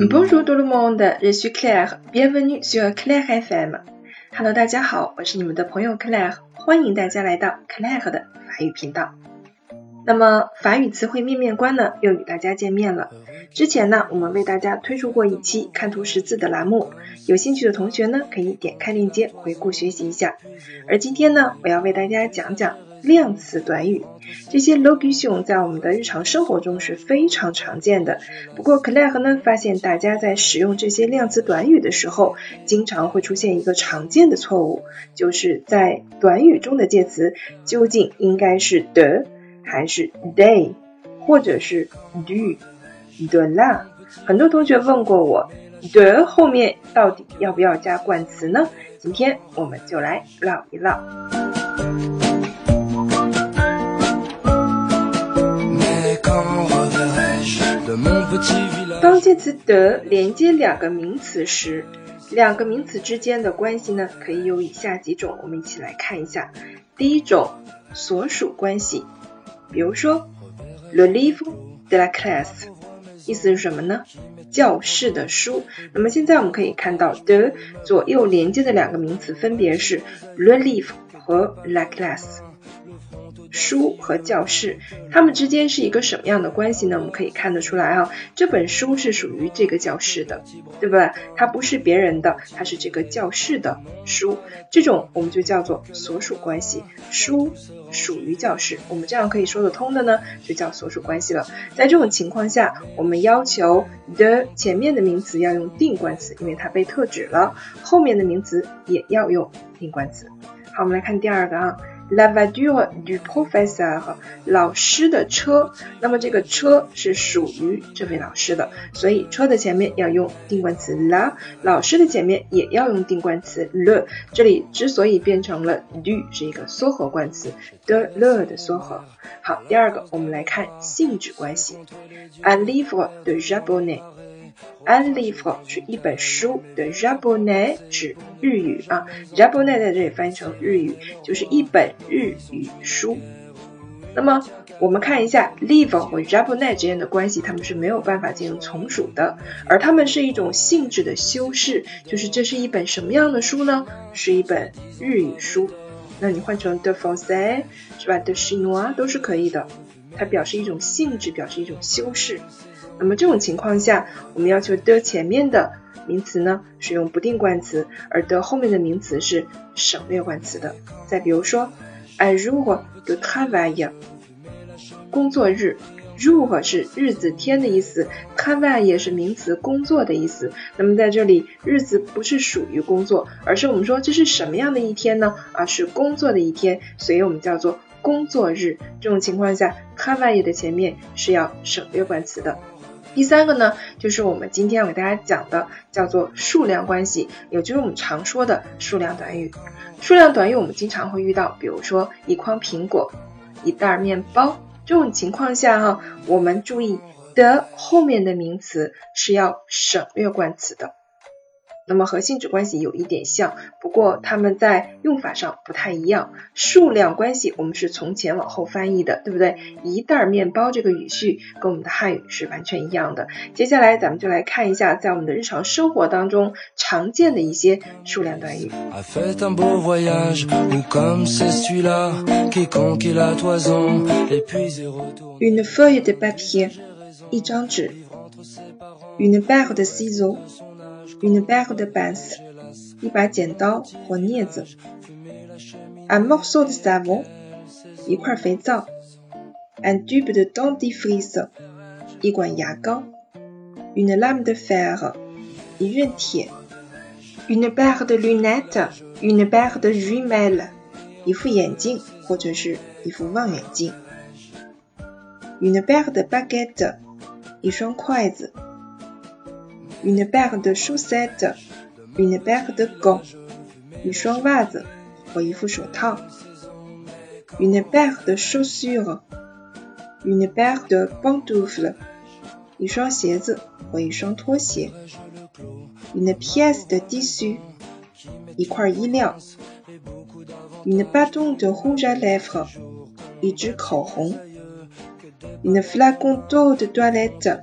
Bonjour tout le monde, ici Claire. Bienvenue sur Claire FM. Hello，大家好，我是你们的朋友 Claire，欢迎大家来到 Claire 的法语频道。那么法语词汇面面观呢，又与大家见面了。之前呢，我们为大家推出过一期看图识字的栏目，有兴趣的同学呢，可以点开链接回顾学习一下。而今天呢，我要为大家讲讲。量词短语，这些 locution 在我们的日常生活中是非常常见的。不过 Claire 呢发现，大家在使用这些量词短语的时候，经常会出现一个常见的错误，就是在短语中的介词究竟应该是 the 还是 they，或者是 do、的 la。很多同学问过我，the 后面到底要不要加冠词呢？今天我们就来唠一唠。当介词的连接两个名词时，两个名词之间的关系呢，可以有以下几种，我们一起来看一下。第一种，所属关系，比如说，le livre de la classe，意思是什么呢？教室的书。那么现在我们可以看到的左右连接的两个名词分别是 le livre 和 la classe。书和教室，它们之间是一个什么样的关系呢？我们可以看得出来啊，这本书是属于这个教室的，对不对？它不是别人的，它是这个教室的书，这种我们就叫做所属关系。书属于教室，我们这样可以说得通的呢，就叫所属关系了。在这种情况下，我们要求 the 前面的名词要用定冠词，因为它被特指了，后面的名词也要用定冠词。好，我们来看第二个啊。La voiture du professeur，老师的车。那么这个车是属于这位老师的，所以车的前面要用定冠词 la，老师的前面也要用定冠词 le。这里之所以变成了 du，是一个缩合冠词 de le 的缩合。好，第二个我们来看性质关系。Un livre de japonais。Un livre 是一本书的 japonais 指日语啊，japonais 在这里翻译成日语就是一本日语书。那么我们看一下 livre 和 japonais 之间的关系，它们是没有办法进行从属的，而它们是一种性质的修饰，就是这是一本什么样的书呢？是一本日语书。那你换成 de français 是吧？de chinois 都是可以的，它表示一种性质，表示一种修饰。那么这种情况下，我们要求的前面的名词呢使用不定冠词，而的后面的名词是省略冠词的。再比如说，un jour de travail，工作日，jour 是日子天的意思，travail 也是名词工作的意思。那么在这里，日子不是属于工作，而是我们说这是什么样的一天呢？啊，是工作的一天，所以我们叫做工作日。这种情况下，travail 的前面是要省略冠词的。第三个呢，就是我们今天要给大家讲的，叫做数量关系，也就是我们常说的数量短语。数量短语我们经常会遇到，比如说一筐苹果、一袋面包这种情况下哈，我们注意的后面的名词是要省略冠词的。那么和性质关系有一点像，不过它们在用法上不太一样。数量关系我们是从前往后翻译的，对不对？一袋面包这个语序跟我们的汉语是完全一样的。接下来咱们就来看一下，在我们的日常生活当中常见的一些数量短语。Une feuille de papier，一张纸。Une barre de ciseaux。Une paire de pinces，一把剪刀或镊子；un morceau de savon，一块肥皂；un tube de dentifrice，一管牙膏；une lame de fer，一刃铁；une paire de lunettes，une paire de jumelles，一副眼镜或者是一副望远镜；une paire de baguettes，一双筷子。Une paire de chaussettes, une paire de gants, 一双袜子或一副手套；une paire de chaussures, une paire de pantoufles, 一双鞋子或一双拖鞋；une pièce de tissu, 一块衣料；une bâton de rouge à lèvres, 一支口红；une flacon d'eau de toilette,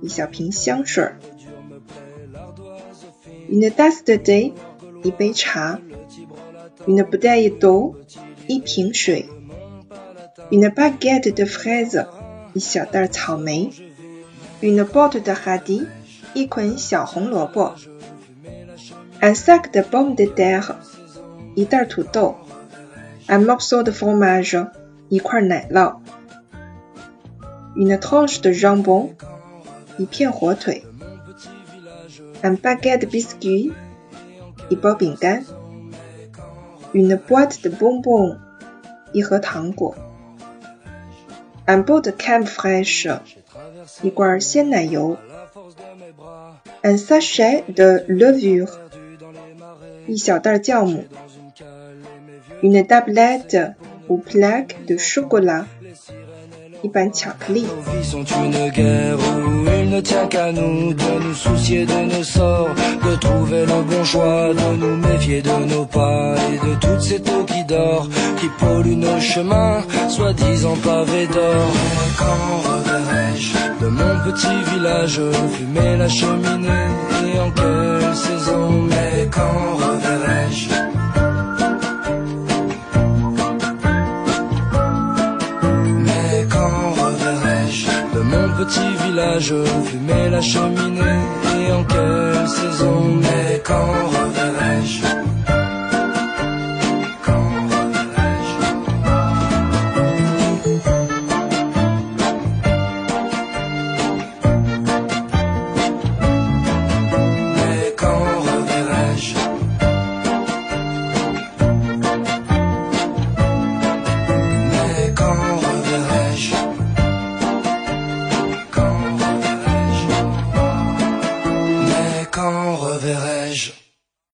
一小瓶香水。Une tasse de thé，一杯茶。Une bouteille d'eau，一瓶水。Une baguette de fraise，一小袋草莓。Une bottle de hadi，一捆小红萝卜。Un sac de pommes de terre，一袋土豆。Un a morceau de fromage，一块奶酪。Une tranche de jambon，一片火腿。Un baguette de biscuit，一包饼干。Une boîte de bonbons，一盒糖果。Un pot de crème fraîche，一罐鲜奶油。Un sachet de levure，一小袋酵母。Une tablette ou plaque de chocolat， 一板巧克力。il ne tient qu'à nous de nous soucier de nos sorts, de trouver le bon choix, de nous méfier de nos pas et de toutes ces eaux qui dort, qui polluent nos chemins, soi-disant pavés d'or. Quand reverrai-je de mon petit village fumer la cheminée et en quelle saison Mais quand reverrai-je petit village, fumer la cheminée et en quelle saison, mais quand reverrai-je?